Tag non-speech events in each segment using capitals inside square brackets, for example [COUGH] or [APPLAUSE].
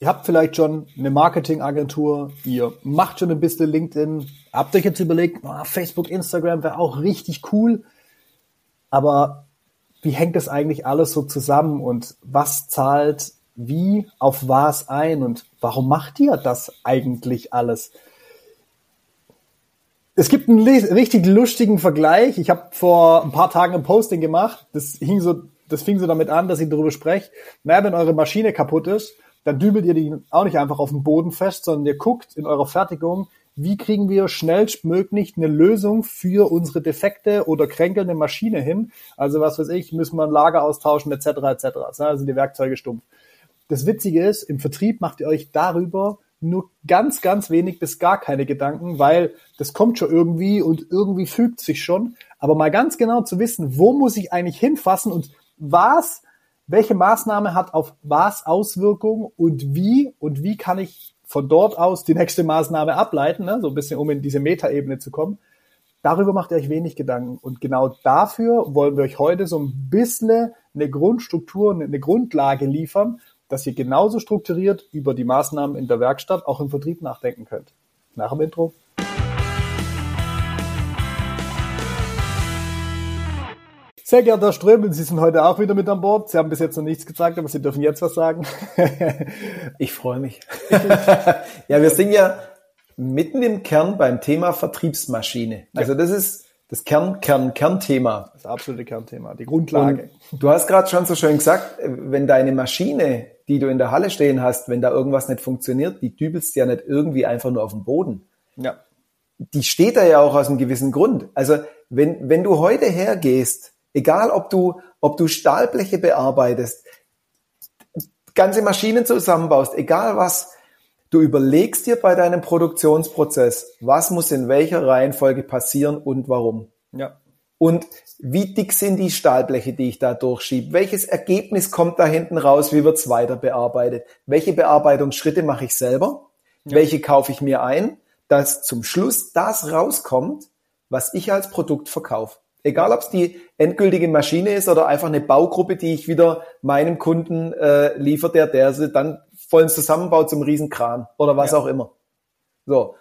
ihr habt vielleicht schon eine Marketingagentur, ihr macht schon ein bisschen LinkedIn, habt euch jetzt überlegt, oh, Facebook, Instagram wäre auch richtig cool, aber wie hängt das eigentlich alles so zusammen und was zahlt wie auf was ein und warum macht ihr das eigentlich alles? Es gibt einen richtig lustigen Vergleich. Ich habe vor ein paar Tagen ein Posting gemacht. Das hing so, das fing so damit an, dass ich darüber spreche. Naja, wenn eure Maschine kaputt ist, dann dübelt ihr die auch nicht einfach auf dem Boden fest, sondern ihr guckt in eurer Fertigung, wie kriegen wir schnellstmöglich eine Lösung für unsere defekte oder kränkelnde Maschine hin. Also was weiß ich, müssen wir ein Lager austauschen, etc. etc. Also die Werkzeuge stumpf. Das Witzige ist, im Vertrieb macht ihr euch darüber nur ganz, ganz wenig bis gar keine Gedanken, weil das kommt schon irgendwie und irgendwie fügt sich schon. Aber mal ganz genau zu wissen, wo muss ich eigentlich hinfassen und was, welche Maßnahme hat auf was Auswirkungen und wie und wie kann ich von dort aus die nächste Maßnahme ableiten, ne? so ein bisschen, um in diese Metaebene zu kommen. Darüber macht ihr euch wenig Gedanken. Und genau dafür wollen wir euch heute so ein bisschen eine Grundstruktur, eine Grundlage liefern, dass ihr genauso strukturiert über die Maßnahmen in der Werkstatt auch im Vertrieb nachdenken könnt. Nach dem Intro. Sehr geehrter Herr Ströbel, Sie sind heute auch wieder mit an Bord. Sie haben bis jetzt noch nichts gesagt, aber Sie dürfen jetzt was sagen. [LAUGHS] ich freue mich. [LAUGHS] ja, wir sind ja mitten im Kern beim Thema Vertriebsmaschine. Also das ist das Kern, Kern, Kernthema. Das absolute Kernthema, die Grundlage. Und du hast gerade schon so schön gesagt, wenn deine Maschine, die du in der Halle stehen hast, wenn da irgendwas nicht funktioniert, die dübelst ja nicht irgendwie einfach nur auf dem Boden. Ja. Die steht da ja auch aus einem gewissen Grund. Also wenn, wenn du heute hergehst Egal, ob du, ob du Stahlbleche bearbeitest, ganze Maschinen zusammenbaust, egal was, du überlegst dir bei deinem Produktionsprozess, was muss in welcher Reihenfolge passieren und warum. Ja. Und wie dick sind die Stahlbleche, die ich da durchschiebe? Welches Ergebnis kommt da hinten raus? Wie wird's weiter bearbeitet? Welche Bearbeitungsschritte mache ich selber? Ja. Welche kaufe ich mir ein? Dass zum Schluss das rauskommt, was ich als Produkt verkaufe. Egal, ob es die endgültige Maschine ist oder einfach eine Baugruppe, die ich wieder meinem Kunden äh, liefert, der, der sie dann vollen Zusammenbau zum Riesenkran oder was ja. auch immer. So.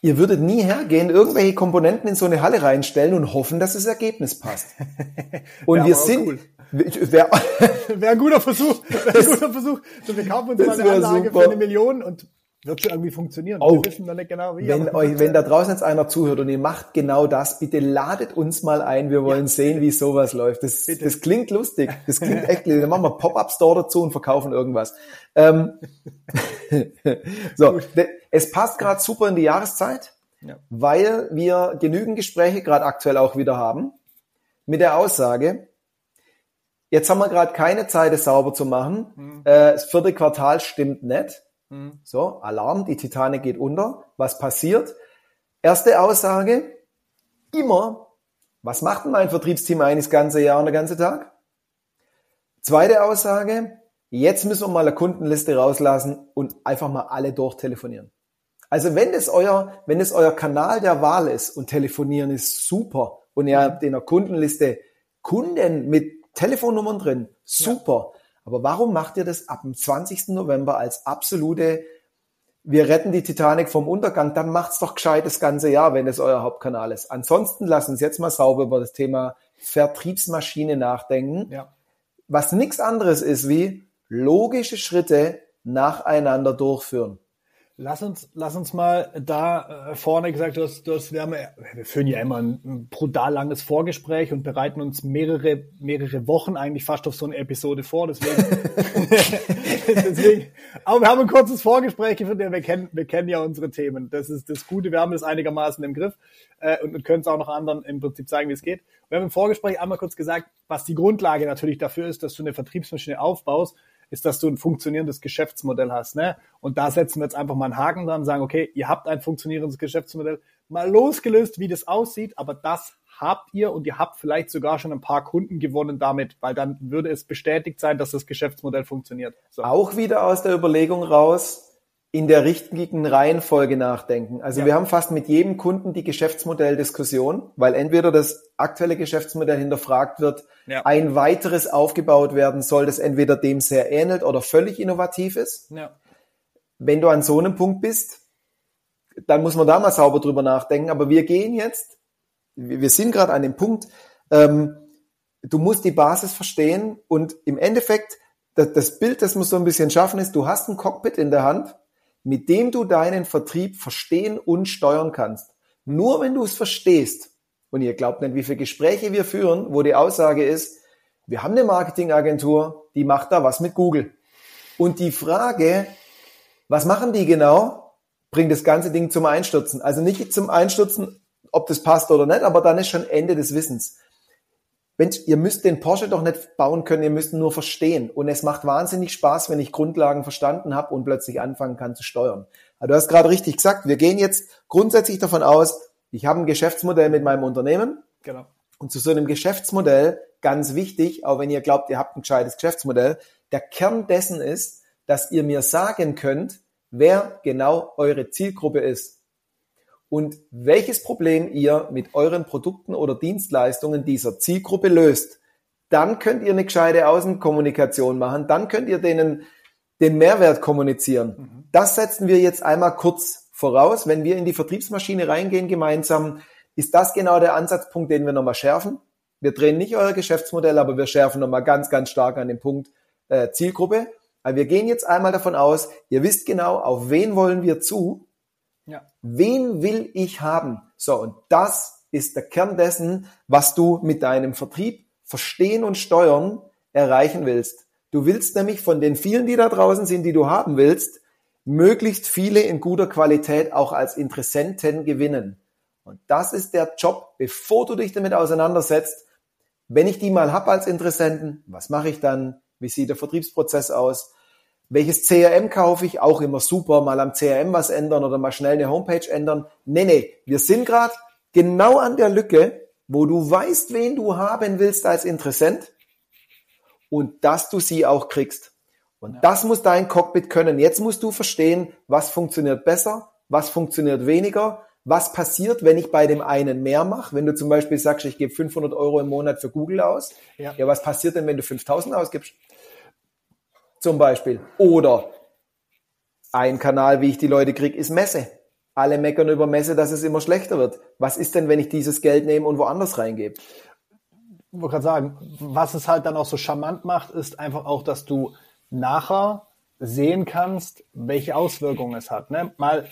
Ihr würdet nie hergehen, irgendwelche Komponenten in so eine Halle reinstellen und hoffen, dass das Ergebnis passt. [LAUGHS] Und wir sind, cool. [LAUGHS] Wäre wär ein guter Versuch. Wäre ein guter Versuch. So, wir kaufen uns mal eine Anlage super. für eine Million und wird schon irgendwie funktionieren. Oh, Wir wissen noch nicht genau wie. Wenn, euch, wenn da draußen jetzt einer zuhört und ihr macht genau das, bitte ladet uns mal ein. Wir wollen ja. sehen, wie sowas läuft. Das, das klingt lustig. Das klingt [LAUGHS] echt lustig. Dann machen wir Pop-Up-Store dazu und verkaufen irgendwas. Ähm, [LAUGHS] so, es passt gerade super in die Jahreszeit, ja. weil wir genügend Gespräche gerade aktuell auch wieder haben mit der Aussage, jetzt haben wir gerade keine Zeit, es sauber zu machen. Mhm. Äh, das vierte Quartal stimmt nicht Mhm. So, Alarm, die Titanic geht unter. Was passiert? Erste Aussage, immer, was macht denn mein Vertriebsteam eigentlich das ganze Jahr und der ganze Tag? Zweite Aussage, jetzt müssen wir mal eine Kundenliste rauslassen und einfach mal alle durchtelefonieren. Also wenn es euer, wenn es euer Kanal der Wahl ist und telefonieren ist super und ihr habt in der Kundenliste Kunden mit Telefonnummern drin, super. Ja. Aber warum macht ihr das ab dem 20. November als absolute, wir retten die Titanic vom Untergang, dann macht's doch gescheit das ganze Jahr, wenn es euer Hauptkanal ist. Ansonsten lasst uns jetzt mal sauber über das Thema Vertriebsmaschine nachdenken, ja. was nichts anderes ist wie logische Schritte nacheinander durchführen. Lass uns, lass uns mal da äh, vorne gesagt, du hast, du hast, wir, haben, wir führen ja immer ein brutal langes Vorgespräch und bereiten uns mehrere, mehrere Wochen eigentlich fast auf so eine Episode vor. Deswegen, [LAUGHS] [LAUGHS] deswegen aber wir haben ein kurzes Vorgespräch geführt. Wir kennen, wir kennen ja unsere Themen. Das ist das Gute. Wir haben das einigermaßen im Griff äh, und, und können es auch noch anderen im Prinzip zeigen, wie es geht. Wir haben im Vorgespräch einmal kurz gesagt, was die Grundlage natürlich dafür ist, dass du eine Vertriebsmaschine aufbaust ist, dass du ein funktionierendes Geschäftsmodell hast. Ne? Und da setzen wir jetzt einfach mal einen Haken dran und sagen, okay, ihr habt ein funktionierendes Geschäftsmodell, mal losgelöst, wie das aussieht, aber das habt ihr und ihr habt vielleicht sogar schon ein paar Kunden gewonnen damit, weil dann würde es bestätigt sein, dass das Geschäftsmodell funktioniert. So. Auch wieder aus der Überlegung raus, in der richtigen Reihenfolge nachdenken. Also Ja. wir haben fast mit jedem Kunden die Geschäftsmodelldiskussion, weil entweder das aktuelle Geschäftsmodell hinterfragt wird, Ja. ein weiteres aufgebaut werden soll, das entweder dem sehr ähnelt oder völlig innovativ ist. Ja. Wenn du an so einem Punkt bist, dann muss man da mal sauber drüber nachdenken. Aber wir gehen jetzt, wir sind gerade an dem Punkt, ähm, du musst die Basis verstehen und im Endeffekt, das, das Bild, das muss so ein bisschen schaffen, ist, du hast ein Cockpit in der Hand, mit dem du deinen Vertrieb verstehen und steuern kannst. Nur wenn du es verstehst, und ihr glaubt nicht, wie viele Gespräche wir führen, wo die Aussage ist, wir haben eine Marketingagentur, die macht da was mit Google. Und die Frage, was machen die genau, bringt das ganze Ding zum Einstürzen. Also nicht zum Einstürzen, ob das passt oder nicht, aber dann ist schon Ende des Wissens. Mensch, ihr müsst den Porsche doch nicht bauen können, ihr müsst ihn nur verstehen. Und es macht wahnsinnig Spaß, wenn ich Grundlagen verstanden habe und plötzlich anfangen kann zu steuern. Aber du hast gerade richtig gesagt, wir gehen jetzt grundsätzlich davon aus, ich habe ein Geschäftsmodell mit meinem Unternehmen Genau. und zu so einem Geschäftsmodell, ganz wichtig, auch wenn ihr glaubt, ihr habt ein gescheites Geschäftsmodell, der Kern dessen ist, dass ihr mir sagen könnt, wer genau eure Zielgruppe ist und welches Problem ihr mit euren Produkten oder Dienstleistungen dieser Zielgruppe löst. Dann könnt ihr eine gescheite Außenkommunikation machen, dann könnt ihr denen den Mehrwert kommunizieren. Das setzen wir jetzt einmal kurz voraus. Wenn wir in die Vertriebsmaschine reingehen gemeinsam, ist das genau der Ansatzpunkt, den wir nochmal schärfen. Wir drehen nicht euer Geschäftsmodell, aber wir schärfen nochmal ganz, ganz stark an den Punkt äh, Zielgruppe. Aber wir gehen jetzt einmal davon aus, ihr wisst genau, auf wen wollen wir zu, Ja. wen will ich haben. So, und das ist der Kern dessen, was du mit deinem Vertrieb verstehen und steuern erreichen willst. Du willst nämlich von den vielen, die da draußen sind, die du haben willst, möglichst viele in guter Qualität auch als Interessenten gewinnen. Und das ist der Job, bevor du dich damit auseinandersetzt. Wenn ich die mal hab als Interessenten, was mache ich dann? Wie sieht der Vertriebsprozess aus? Welches CRM kaufe ich? Auch immer super, mal am CRM was ändern oder mal schnell eine Homepage ändern. Nee, nee, wir sind gerade genau an der Lücke, wo du weißt, wen du haben willst als Interessent und dass du sie auch kriegst. Und das muss dein Cockpit können. Jetzt musst du verstehen, was funktioniert besser, was funktioniert weniger, was passiert, wenn ich bei dem einen mehr mache. Wenn du zum Beispiel sagst, ich gebe 500 Euro im Monat für Google aus. Ja. ja, was passiert denn, wenn du 5000 ausgibst? Zum Beispiel. Oder ein Kanal, wie ich die Leute kriege, ist Messe. Alle meckern über Messe, dass es immer schlechter wird. Was ist denn, wenn ich dieses Geld nehme und woanders reingebe? Ich wollte gerade sagen, was es halt dann auch so charmant macht, ist einfach auch, dass du nachher sehen kannst, welche Auswirkungen es hat. Ne? Mal,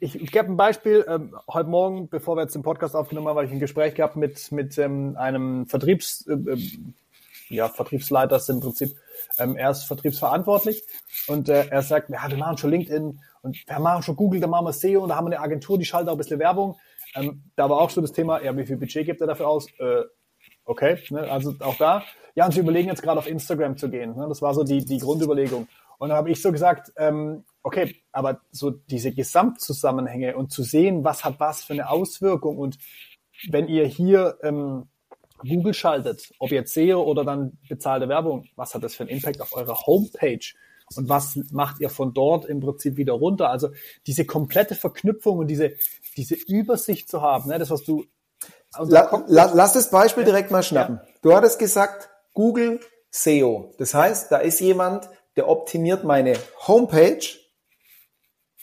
ich, gebe ein Beispiel. Ähm, heute Morgen, bevor wir jetzt den Podcast aufgenommen haben, habe ich ein Gespräch gehabt mit, mit ähm, einem Vertriebs, äh, ähm, ja, Vertriebsleiter im Prinzip, ähm, er ist vertriebsverantwortlich und äh, er sagt, ja, wir machen schon LinkedIn und wir machen schon Google, da machen wir SEO und da haben wir eine Agentur, die schaltet auch ein bisschen Werbung. Ähm, da war auch so das Thema, ja, wie viel Budget gibt er dafür aus? Äh, okay, ne, also auch da. Ja, und sie überlegen jetzt gerade auf Instagram zu gehen. Ne? Das war so die, die Grundüberlegung. Und dann habe ich so gesagt, ähm, okay, aber so diese Gesamtzusammenhänge und zu sehen, was hat was für eine Auswirkung und wenn ihr hier ähm, Google schaltet, ob jetzt SEO oder dann bezahlte Werbung, was hat das für einen Impact auf eurer Homepage? Und was macht ihr von dort im Prinzip wieder runter? Also diese komplette Verknüpfung und diese, diese Übersicht zu haben, ne, das, was du La, la, lass das Beispiel direkt mal schnappen. Du hattest gesagt, Google SEO. Das heißt, da ist jemand, der optimiert meine Homepage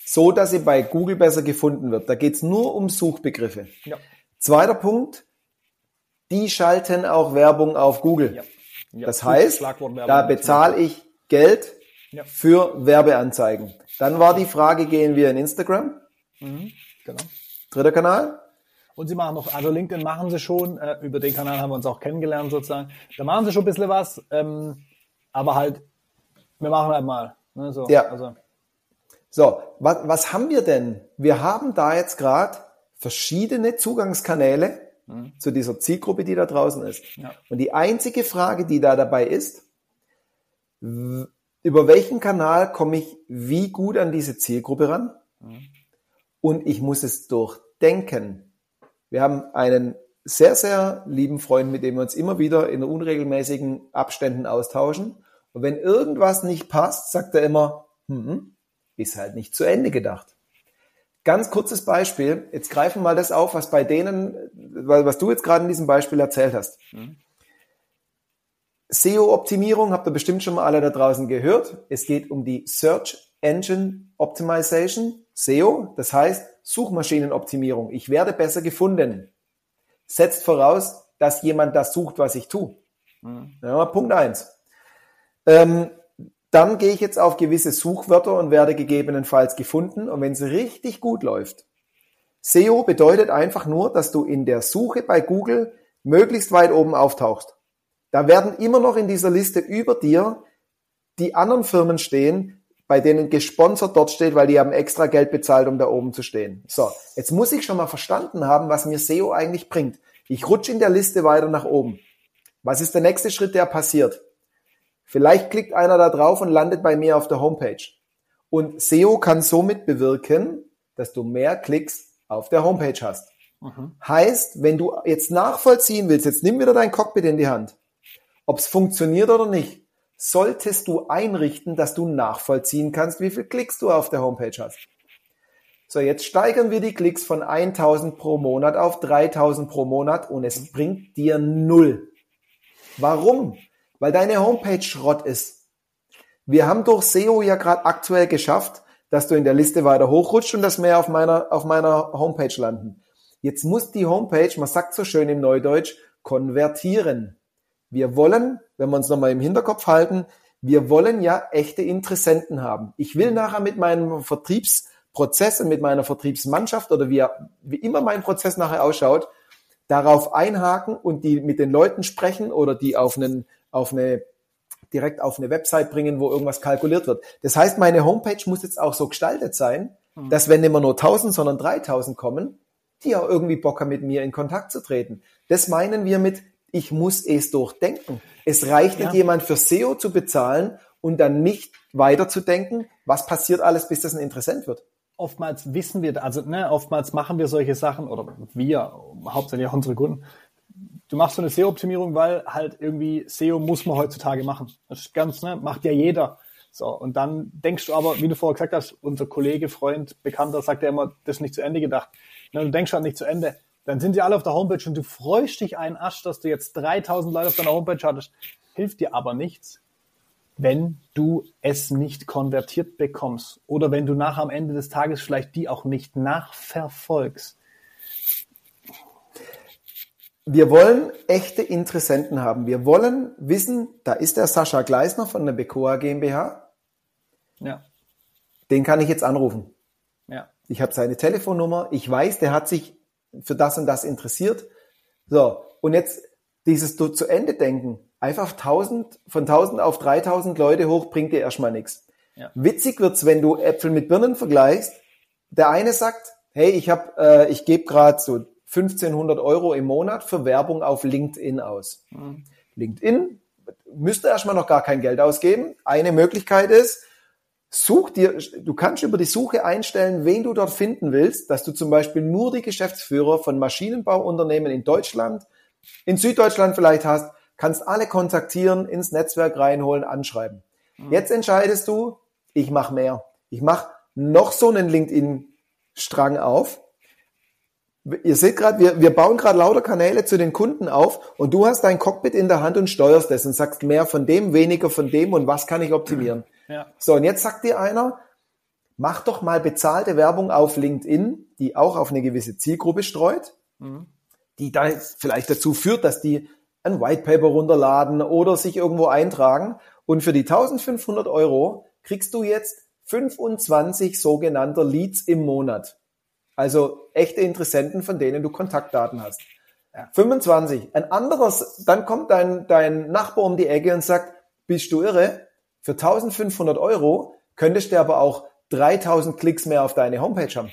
so, dass sie bei Google besser gefunden wird. Da geht's nur um Suchbegriffe. Ja. Zweiter Punkt, die schalten auch Werbung auf Google. Ja. Ja, Das heißt, da bezahle ich Geld Ja. für Werbeanzeigen. Dann war die Frage, gehen wir in Instagram? Genau. Dritter Kanal? Und sie machen noch, also LinkedIn machen sie schon, äh, über den Kanal haben wir uns auch kennengelernt sozusagen. Da machen sie schon ein bisschen was, ähm, aber halt, wir machen halt mal. Ne, so. Ja. Also, So, was, was haben wir denn? Wir haben da jetzt gerade verschiedene Zugangskanäle zu dieser Zielgruppe, die da draußen ist. Ja. Und die einzige Frage, die da dabei ist, über welchen Kanal komme ich wie gut an diese Zielgruppe ran? Und ich muss es durchdenken. Wir haben einen sehr, sehr lieben Freund, mit dem wir uns immer wieder in unregelmäßigen Abständen austauschen. Und wenn irgendwas nicht passt, sagt er immer, hm, ist halt nicht zu Ende gedacht. Ganz kurzes Beispiel. Jetzt greifen wir mal das auf, was bei denen, was du jetzt gerade in diesem Beispiel erzählt hast. Mhm. SEO-Optimierung habt ihr bestimmt schon mal alle da draußen gehört. Es geht um die Search Engine Optimization, SEO, das heißt Suchmaschinenoptimierung. Ich werde besser gefunden. Setzt voraus, dass jemand das sucht, was ich tue. Mhm. Ja, Punkt eins. Ähm, dann gehe ich jetzt auf gewisse Suchwörter und werde gegebenenfalls gefunden. Und wenn es richtig gut läuft, SEO bedeutet einfach nur, dass du in der Suche bei Google möglichst weit oben auftauchst. Da werden immer noch in dieser Liste über dir die anderen Firmen stehen, bei denen gesponsert dort steht, weil die haben extra Geld bezahlt, um da oben zu stehen. So, jetzt muss ich schon mal verstanden haben, was mir SEO eigentlich bringt. Ich rutsche in der Liste weiter nach oben. Was ist der nächste Schritt, der passiert? Vielleicht klickt einer da drauf und landet bei mir auf der Homepage. Und SEO kann somit bewirken, dass du mehr Klicks auf der Homepage hast. Mhm. Heißt, wenn du jetzt nachvollziehen willst, jetzt nimm wieder dein Cockpit in die Hand, ob es funktioniert oder nicht, solltest du einrichten, dass du nachvollziehen kannst, wie viel Klicks du auf der Homepage hast. So, jetzt steigern wir die Klicks von 1000 pro Monat auf 3000 pro Monat und es bringt dir null. Warum? Weil deine Homepage Schrott ist. Wir haben durch SEO ja gerade aktuell geschafft, dass du in der Liste weiter hochrutscht und dass mehr auf meiner, auf meiner Homepage landen. Jetzt muss die Homepage, man sagt so schön im Neudeutsch, konvertieren. Wir wollen, wenn wir uns nochmal im Hinterkopf halten, wir wollen ja echte Interessenten haben. Ich will nachher mit meinem Vertriebsprozess und mit meiner Vertriebsmannschaft oder wie, wie immer mein Prozess nachher ausschaut, darauf einhaken und die mit den Leuten sprechen oder die auf einen, auf eine, direkt auf eine Website bringen, wo irgendwas kalkuliert wird. Das heißt, meine Homepage muss jetzt auch so gestaltet sein, mhm. dass wenn immer nur 1000, sondern 3000 kommen, die auch irgendwie Bock haben, mit mir in Kontakt zu treten. Das meinen wir mit ich muss es durchdenken. Es reicht ja. nicht, jemand für SEO zu bezahlen und dann nicht weiterzudenken, was passiert alles, bis das ein Interessent wird. Oftmals wissen wir, also ne, oftmals machen wir solche Sachen oder wir, hauptsächlich auch unsere Kunden. Du machst so eine SEO-Optimierung, weil halt irgendwie SEO muss man heutzutage machen. Das ist ganz, ne, macht ja jeder. So, und dann denkst du aber, wie du vorher gesagt hast, unser Kollege, Freund, Bekannter sagt ja immer, das ist nicht zu Ende gedacht. Ne, du denkst halt nicht zu Ende. Dann sind sie alle auf der Homepage und du freust dich einen Asch, dass du jetzt 3000 Leute auf deiner Homepage hattest. Hilft dir aber nichts, wenn du es nicht konvertiert bekommst oder wenn du nach am Ende des Tages vielleicht die auch nicht nachverfolgst. Wir wollen echte Interessenten haben. Wir wollen wissen, da ist der Sascha Gleisner von der Becoa GmbH. Ja. Den kann ich jetzt anrufen. Ja. Ich habe seine Telefonnummer. Ich weiß, der hat sich für das und das interessiert. So, und jetzt dieses zu Ende denken, einfach 1000, von 1000 auf 3000 Leute hoch bringt dir erstmal nichts. Ja. Witzig wird's, wenn du Äpfel mit Birnen vergleichst. Der eine sagt, hey, ich habe, äh, ich gebe gerade so 1500 Euro im Monat für Werbung auf LinkedIn aus. Mhm. LinkedIn müsste erstmal noch gar kein Geld ausgeben. Eine Möglichkeit ist, Such dir, du kannst über die Suche einstellen, wen du dort finden willst, dass du zum Beispiel nur die Geschäftsführer von Maschinenbauunternehmen in Deutschland, in Süddeutschland vielleicht hast, kannst alle kontaktieren, ins Netzwerk reinholen, anschreiben. Mhm. Jetzt entscheidest du, ich mache mehr. Ich mache noch so einen LinkedIn-Strang auf. Ihr seht gerade, wir, wir bauen gerade lauter Kanäle zu den Kunden auf und du hast dein Cockpit in der Hand und steuerst es und sagst mehr von dem, weniger von dem und was kann ich optimieren. [CLEARS THROAT] Ja. So, und jetzt sagt dir einer, mach doch mal bezahlte Werbung auf LinkedIn, die auch auf eine gewisse Zielgruppe streut, mhm. die da vielleicht dazu führt, dass die ein White Paper runterladen oder sich irgendwo eintragen. Und für die 1500 Euro kriegst du jetzt 25 sogenannter Leads im Monat. Also echte Interessenten, von denen du Kontaktdaten hast. Ja. 25. Ein anderes, dann kommt dein, dein Nachbar um die Ecke und sagt, bist du irre? Für 1500 Euro könntest du aber auch 3000 Klicks mehr auf deine Homepage haben.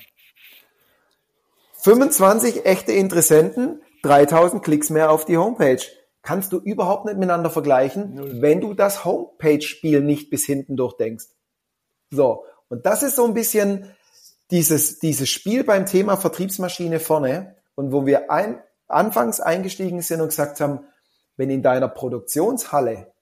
25 echte Interessenten, 3000 Klicks mehr auf die Homepage. Kannst du überhaupt nicht miteinander vergleichen, wenn du das Homepage-Spiel nicht bis hinten durchdenkst. So. Und das ist so ein bisschen dieses, dieses Spiel beim Thema Vertriebsmaschine vorne und wo wir ein, anfangs eingestiegen sind und gesagt haben, wenn in deiner Produktionshalle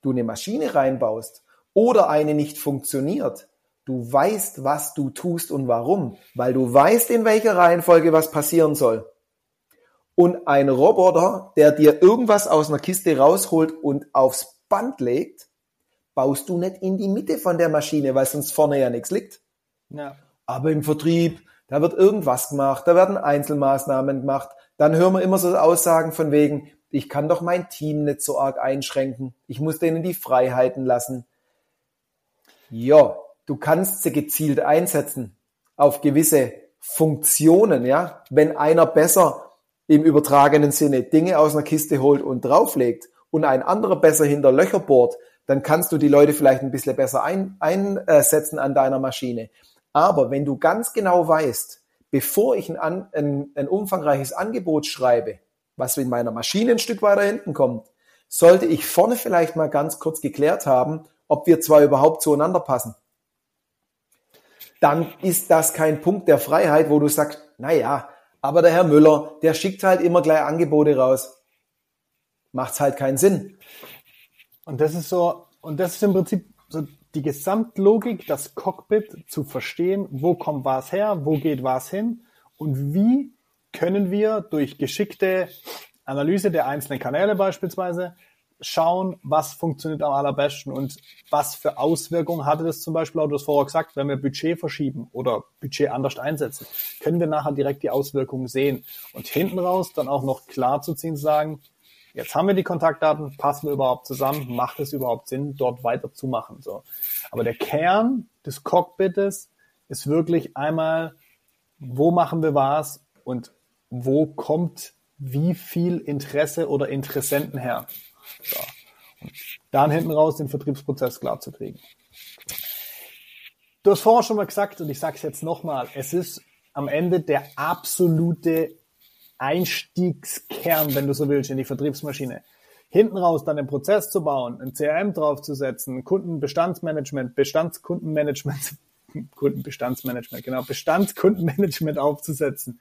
du eine Maschine reinbaust oder eine nicht funktioniert, Du weißt, was du tust und warum, weil du weißt, in welcher Reihenfolge was passieren soll. Und ein Roboter, der dir irgendwas aus einer Kiste rausholt und aufs Band legt, baust du nicht in die Mitte von der Maschine, weil sonst vorne ja nichts liegt. Ja. Aber im Vertrieb, da wird irgendwas gemacht, da werden Einzelmaßnahmen gemacht. Dann hören wir immer so Aussagen von wegen, ich kann doch mein Team nicht so arg einschränken. Ich muss denen die Freiheiten lassen. Ja, du kannst sie gezielt einsetzen auf gewisse Funktionen, ja. Wenn einer besser im übertragenen Sinne Dinge aus einer Kiste holt und drauflegt und ein anderer besser hinter Löcher bohrt, dann kannst du die Leute vielleicht ein bisschen besser ein, einsetzen an deiner Maschine. Aber wenn du ganz genau weißt, bevor ich ein, ein, ein umfangreiches Angebot schreibe, was in meiner Maschine ein Stück weiter hinten kommt, sollte ich vorne vielleicht mal ganz kurz geklärt haben, ob wir zwar überhaupt zueinander passen. Dann ist das kein Punkt der Freiheit, wo du sagst, na ja, aber der Herr Müller, der schickt halt immer gleich Angebote raus. Macht's halt keinen Sinn. Und das ist so, und das ist im Prinzip so die Gesamtlogik, das Cockpit zu verstehen, wo kommt was her, wo geht was hin und wie können wir durch geschickte Analyse der einzelnen Kanäle beispielsweise schauen, was funktioniert am allerbesten und was für Auswirkungen hatte das zum Beispiel, auch du hast vorher gesagt, wenn wir Budget verschieben oder Budget anders einsetzen, können wir nachher direkt die Auswirkungen sehen. Und hinten raus dann auch noch klar zu ziehen, sagen, jetzt haben wir die Kontaktdaten, passen wir überhaupt zusammen, macht es überhaupt Sinn, dort weiterzumachen, so. Aber der Kern des Cockpites ist wirklich einmal, wo machen wir was und wo kommt wie viel Interesse oder Interessenten her. So. Und dann hinten raus den Vertriebsprozess klar zu kriegen. Du hast vorher schon mal gesagt und ich sage es jetzt nochmal, es ist am Ende der absolute Einstiegskern, wenn du so willst, in die Vertriebsmaschine. Hinten raus dann den Prozess zu bauen, ein CRM draufzusetzen, Kundenbestandsmanagement, Bestandskundenmanagement, [LAUGHS] Kundenbestandsmanagement, genau, Bestandskundenmanagement aufzusetzen,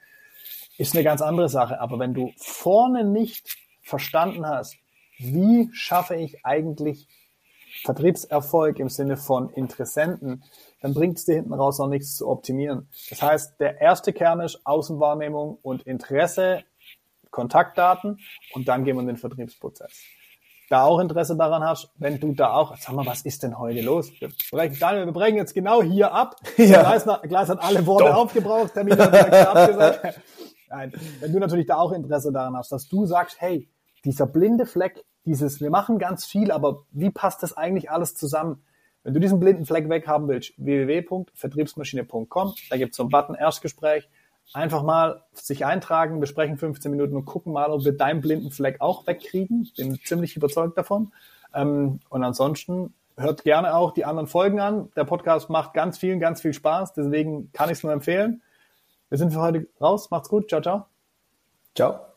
ist eine ganz andere Sache. Aber wenn du vorne nicht verstanden hast, wie schaffe ich eigentlich Vertriebserfolg im Sinne von Interessenten, dann bringt es dir hinten raus auch nichts zu optimieren. Das heißt, der erste Kern ist Außenwahrnehmung und Interesse, Kontaktdaten und dann gehen wir in den Vertriebsprozess. Da auch Interesse daran hast, wenn du da auch, sag mal, was ist denn heute los? Wir brechen, Daniel, wir brechen jetzt genau hier ab. [LAUGHS] Ja. Gleis, Gleis hat alle Worte Doch. aufgebraucht, Termin hat [LAUGHS] abgesagt. Nein, wenn du natürlich da auch Interesse daran hast, dass du sagst, hey, dieser blinde Fleck, dieses, wir machen ganz viel, aber wie passt das eigentlich alles zusammen? Wenn du diesen blinden Fleck weghaben willst, www.vertriebsmaschine.com, da gibt es so einen Button Erstgespräch, einfach mal sich eintragen, besprechen 15 Minuten und gucken mal, ob wir deinen blinden Fleck auch wegkriegen. Bin ziemlich überzeugt davon. Ähm, und ansonsten hört gerne auch die anderen Folgen an. Der Podcast macht ganz vielen, ganz viel Spaß, deswegen kann ich es nur empfehlen. Wir sind für heute raus. Macht's gut. Ciao, ciao. Ciao.